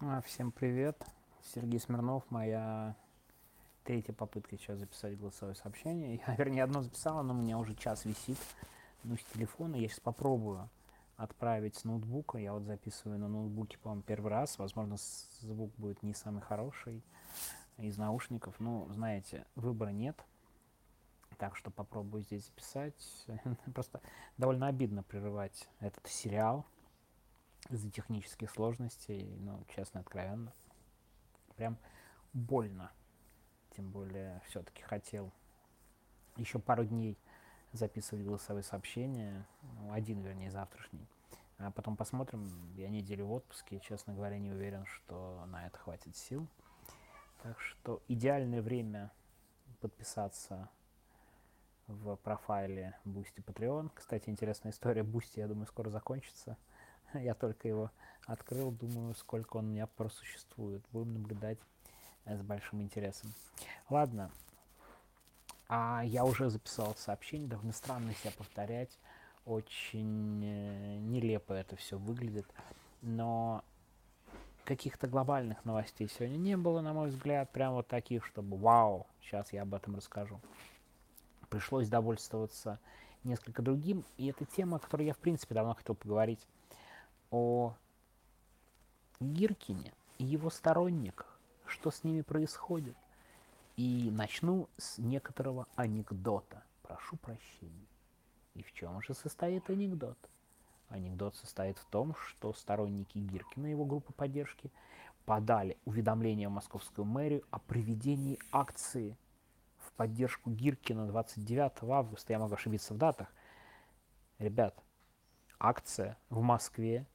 А, Всем привет. Сергей Смирнов. Моя третья попытка сейчас записать голосовое сообщение. Я, вернее, одно записал, но у меня уже час висит. Ну, с телефона. Я сейчас попробую отправить с ноутбука. Я вот записываю на ноутбуке, по-моему, первый раз. Возможно, звук будет не самый хороший из наушников. Ну, знаете, выбора нет. Так что попробую здесь записать. Просто довольно обидно прерывать этот сериал из-за технических сложностей, ну, честно, откровенно. Прям больно. Тем более, все-таки хотел еще пару дней записывать голосовые сообщения, ну, один, вернее, завтрашний. А потом посмотрим, я неделю в отпуске, честно говоря, не уверен, что на это хватит сил. Так что идеальное время подписаться в профайле Boosty Patreon. Кстати, интересная история. Boosty, я думаю, скоро закончится. Я только его открыл, думаю, сколько он у меня просуществует. Будем наблюдать с большим интересом. Ладно, а я уже записал сообщение, довольно странно себя повторять, очень э, нелепо это все выглядит, но каких-то глобальных новостей сегодня не было, на мой взгляд, прям вот таких, чтобы вау, сейчас я об этом расскажу. Пришлось довольствоваться несколько другим, и это тема, о которой я, в принципе, давно хотел поговорить о Гиркине и его сторонниках, что с ними происходит. И начну с некоторого анекдота. Прошу прощения. И в чем же состоит анекдот? Анекдот состоит в том, что сторонники Гиркина и его группы поддержки подали уведомление в московскую мэрию о проведении акции в поддержку Гиркина 29 августа. Я могу ошибиться в датах. Ребят, акция в Москве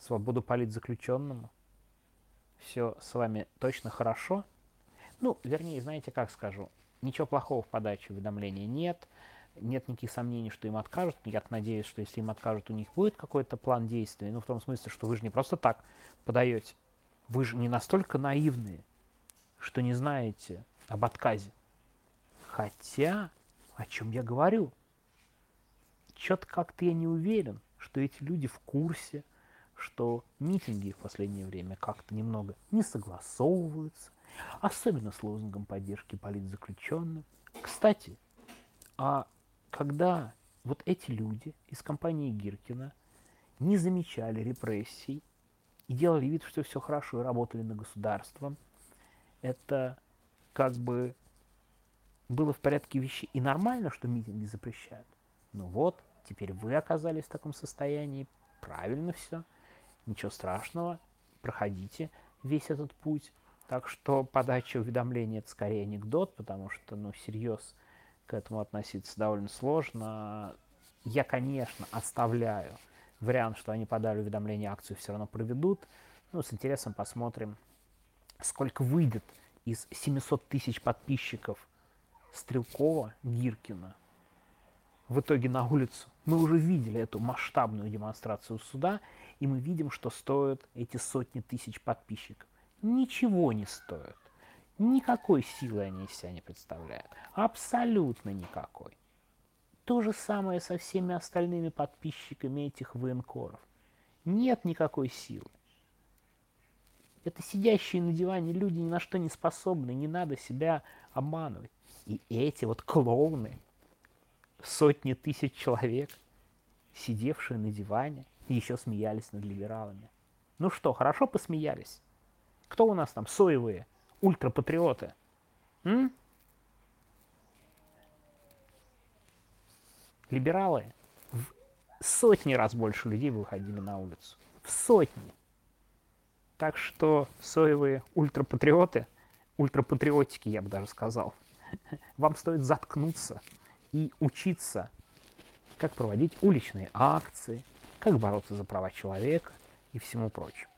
свободу политзаключенному. Все с вами точно хорошо. Ну, вернее, знаете, как скажу, ничего плохого в подаче уведомления нет, нет никаких сомнений, что им откажут. Я надеюсь, что если им откажут, у них будет какой-то план действий. Ну, в том смысле, что вы же не просто так подаете. Вы же не настолько наивные, что не знаете об отказе. Хотя, о чем я говорю, что-то как-то я не уверен, что эти люди в курсе, что митинги в последнее время как-то немного не согласовываются, особенно с лозунгом поддержки политзаключенных. Кстати, а когда вот эти люди из компании Гиркина не замечали репрессий и делали вид, что все хорошо и работали на государство, это как бы было в порядке вещей и нормально, что митинги запрещают. Ну вот, теперь вы оказались в таком состоянии, правильно все – ничего страшного, проходите весь этот путь. Так что подача уведомлений это скорее анекдот, потому что, ну, всерьез к этому относиться довольно сложно. Я, конечно, оставляю вариант, что они подали уведомление, акцию все равно проведут. Ну, с интересом посмотрим, сколько выйдет из 700 тысяч подписчиков Стрелкова, Гиркина в итоге на улицу. Мы уже видели эту масштабную демонстрацию суда, и мы видим, что стоят эти сотни тысяч подписчиков. Ничего не стоят. Никакой силы они из себя не представляют. Абсолютно никакой. То же самое со всеми остальными подписчиками этих военкоров. Нет никакой силы. Это сидящие на диване люди ни на что не способны, не надо себя обманывать. И эти вот клоуны, сотни тысяч человек, сидевшие на диване, еще смеялись над либералами. Ну что, хорошо посмеялись? Кто у нас там соевые ультрапатриоты? М? Либералы в сотни раз больше людей выходили на улицу. В сотни. Так что соевые ультрапатриоты, ультрапатриотики, я бы даже сказал, вам стоит заткнуться и учиться, как проводить уличные акции, как бороться за права человека и всему прочему.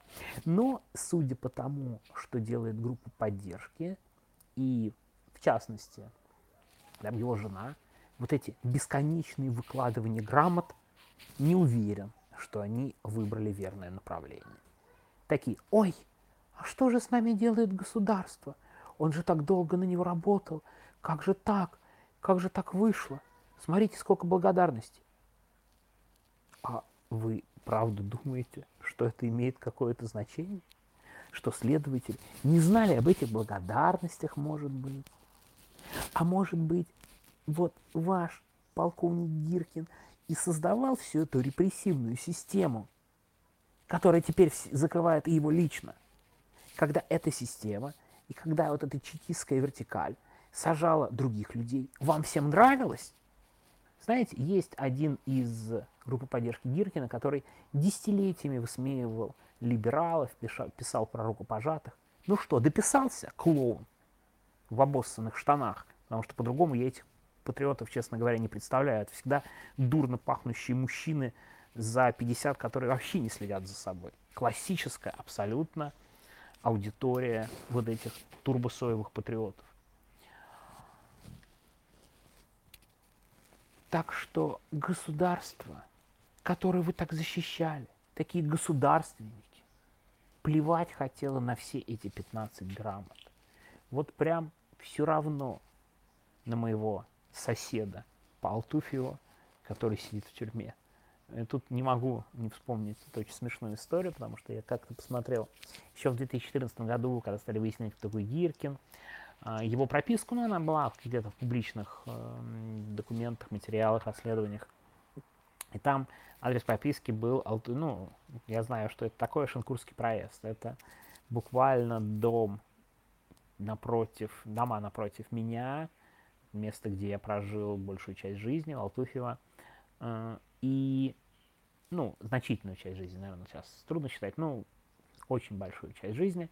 Но, судя по тому, что делает группа поддержки, и в частности, там его жена, вот эти бесконечные выкладывания грамот, не уверен, что они выбрали верное направление. Такие, ой, а что же с нами делает государство? Он же так долго на него работал. Как же так? Как же так вышло? Смотрите, сколько благодарности. А вы правда думаете, что это имеет какое-то значение? что следователи не знали об этих благодарностях, может быть. А может быть, вот ваш полковник Гиркин и создавал всю эту репрессивную систему, которая теперь закрывает его лично. Когда эта система и когда вот эта чекистская вертикаль сажала других людей, вам всем нравилось? Знаете, есть один из группы поддержки Гиркина, который десятилетиями высмеивал либералов, писал, писал про рукопожатых. Ну что, дописался клоун в обоссанных штанах, потому что по-другому я этих патриотов, честно говоря, не представляю. Это всегда дурно пахнущие мужчины за 50, которые вообще не следят за собой. Классическая абсолютно аудитория вот этих турбосоевых патриотов. Так что государство, которое вы так защищали, такие государственники, плевать хотела на все эти 15 грамот. Вот прям все равно на моего соседа Палтуфьева, который сидит в тюрьме. Я тут не могу не вспомнить эту очень смешную историю, потому что я как-то посмотрел еще в 2014 году, когда стали выяснять, кто такой Гиркин, а, его прописку, ну, она была где-то в публичных э, документах, материалах, расследованиях. И там адрес прописки был, ну, я знаю, что это такое Шенкурский проезд. Это буквально дом напротив, дома напротив меня, место, где я прожил большую часть жизни, Алтуфьева. И, ну, значительную часть жизни, наверное, сейчас трудно считать, ну, очень большую часть жизни.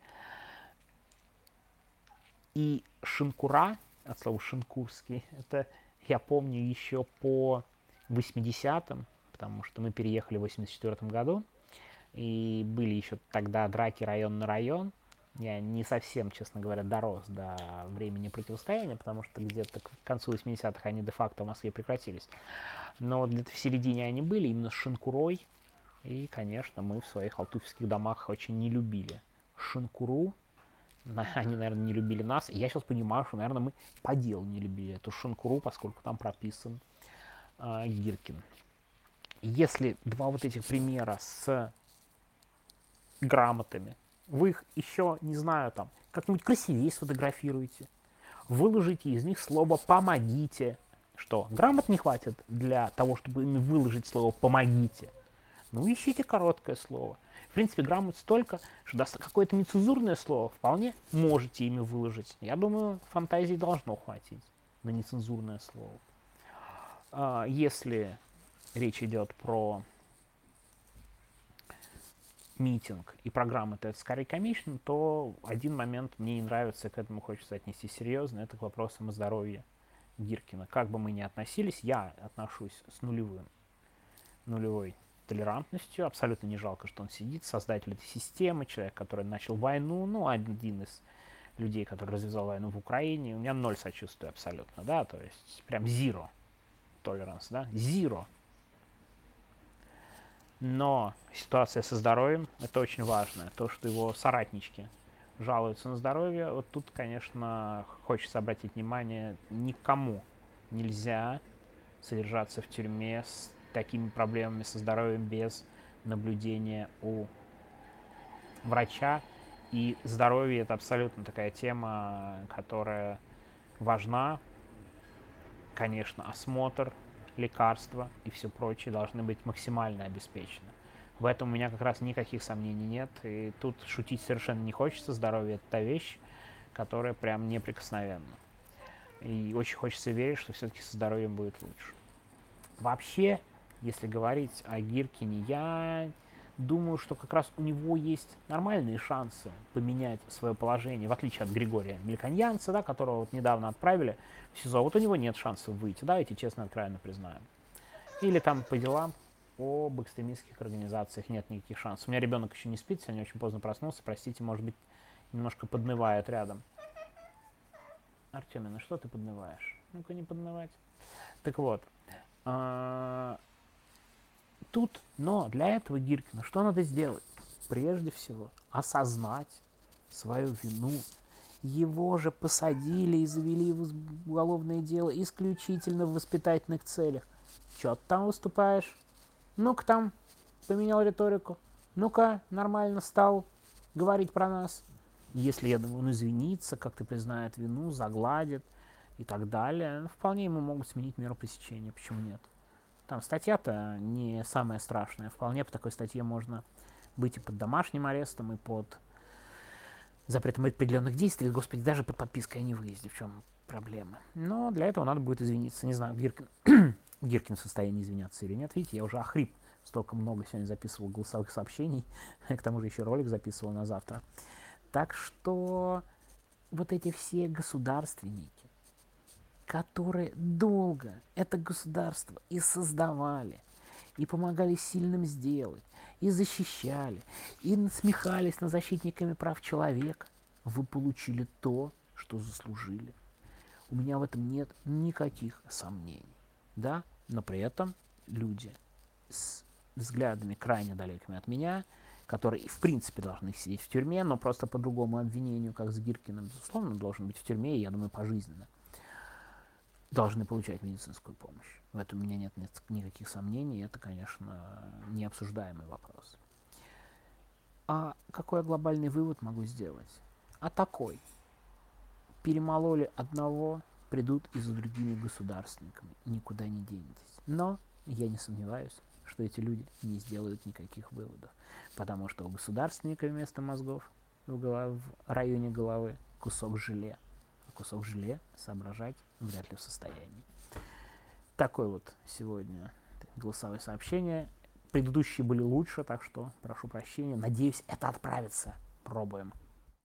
И Шинкура, от слова Шинкурский, это я помню еще по 80-м, потому что мы переехали в 84 году, и были еще тогда драки район на район. Я не совсем, честно говоря, дорос до времени противостояния, потому что где-то к концу 80-х они де-факто в Москве прекратились. Но где-то в середине они были, именно с Шинкурой. И, конечно, мы в своих алтуфьевских домах очень не любили Шинкуру, они, наверное, не любили нас. Я сейчас понимаю, что, наверное, мы по делу не любили эту Шинкуру, поскольку там прописан э, Гиркин. Если два вот этих примера с грамотами, вы их еще, не знаю, там, как-нибудь красивее сфотографируете, выложите из них слово «помогите», что грамот не хватит для того, чтобы выложить слово «помогите», ну ищите короткое слово – в принципе, грамот столько, что даст какое-то нецензурное слово, вполне можете ими выложить. Я думаю, фантазии должно хватить на нецензурное слово. А, если речь идет про митинг и программы это скорее комично, то один момент мне не нравится, к этому хочется отнести серьезно, это к вопросам о здоровье Гиркина. Как бы мы ни относились, я отношусь с нулевым, нулевой толерантностью. Абсолютно не жалко, что он сидит, создатель этой системы, человек, который начал войну, ну, один из людей, который развязал войну в Украине. У меня ноль сочувствия абсолютно, да, то есть прям zero толеранс, да, zero. Но ситуация со здоровьем, это очень важно. То, что его соратнички жалуются на здоровье, вот тут, конечно, хочется обратить внимание, никому нельзя содержаться в тюрьме с такими проблемами со здоровьем без наблюдения у врача. И здоровье это абсолютно такая тема, которая важна. Конечно, осмотр, лекарства и все прочее должны быть максимально обеспечены. В этом у меня как раз никаких сомнений нет. И тут шутить совершенно не хочется. Здоровье это та вещь, которая прям неприкосновенна. И очень хочется верить, что все-таки со здоровьем будет лучше. Вообще, если говорить о Гиркине, я думаю, что как раз у него есть нормальные шансы поменять свое положение, в отличие от Григория Мельканьянца, да, которого вот недавно отправили в СИЗО. Вот у него нет шансов выйти, давайте честно, откровенно признаем. Или там по делам об экстремистских организациях нет никаких шансов. У меня ребенок еще не спит, сегодня очень поздно проснулся, простите, может быть, немножко поднывает рядом. Артемина, что ты поднываешь? Ну-ка не поднывать. Так вот, а, тут, но для этого Гиркина что надо сделать? Прежде всего, осознать свою вину. Его же посадили и завели в уголовное дело исключительно в воспитательных целях. Че ты там выступаешь? Ну-ка там поменял риторику. Ну-ка, нормально стал говорить про нас. Если, я думаю, он извинится, как-то признает вину, загладит и так далее, вполне ему могут сменить меру пресечения, почему нет? Там статья-то не самая страшная, вполне по такой статье можно быть и под домашним арестом, и под запретом определенных действий, господи, даже под подпиской о невыезде, в чем проблема. Но для этого надо будет извиниться. Не знаю, Гиркин, Гиркин в состоянии извиняться или нет. Видите, я уже охрип. Столько много сегодня записывал голосовых сообщений. К тому же еще ролик записывал на завтра. Так что вот эти все государственники, которые долго это государство и создавали, и помогали сильным сделать, и защищали, и насмехались над защитниками прав человека, вы получили то, что заслужили. У меня в этом нет никаких сомнений. Да, но при этом люди с взглядами крайне далекими от меня, которые в принципе должны сидеть в тюрьме, но просто по другому обвинению, как с Гиркиным, безусловно, должен быть в тюрьме, я думаю, пожизненно, должны получать медицинскую помощь. В этом у меня нет, нет никаких сомнений, это, конечно, необсуждаемый вопрос. А какой я глобальный вывод могу сделать? А такой. Перемололи одного, придут и за другими государственниками, никуда не денетесь. Но я не сомневаюсь, что эти люди не сделают никаких выводов, потому что у государственника вместо мозгов в, голов, в районе головы кусок желе, кусок желе соображать вряд ли в состоянии. Такое вот сегодня голосовое сообщение. Предыдущие были лучше, так что прошу прощения. Надеюсь, это отправится. Пробуем.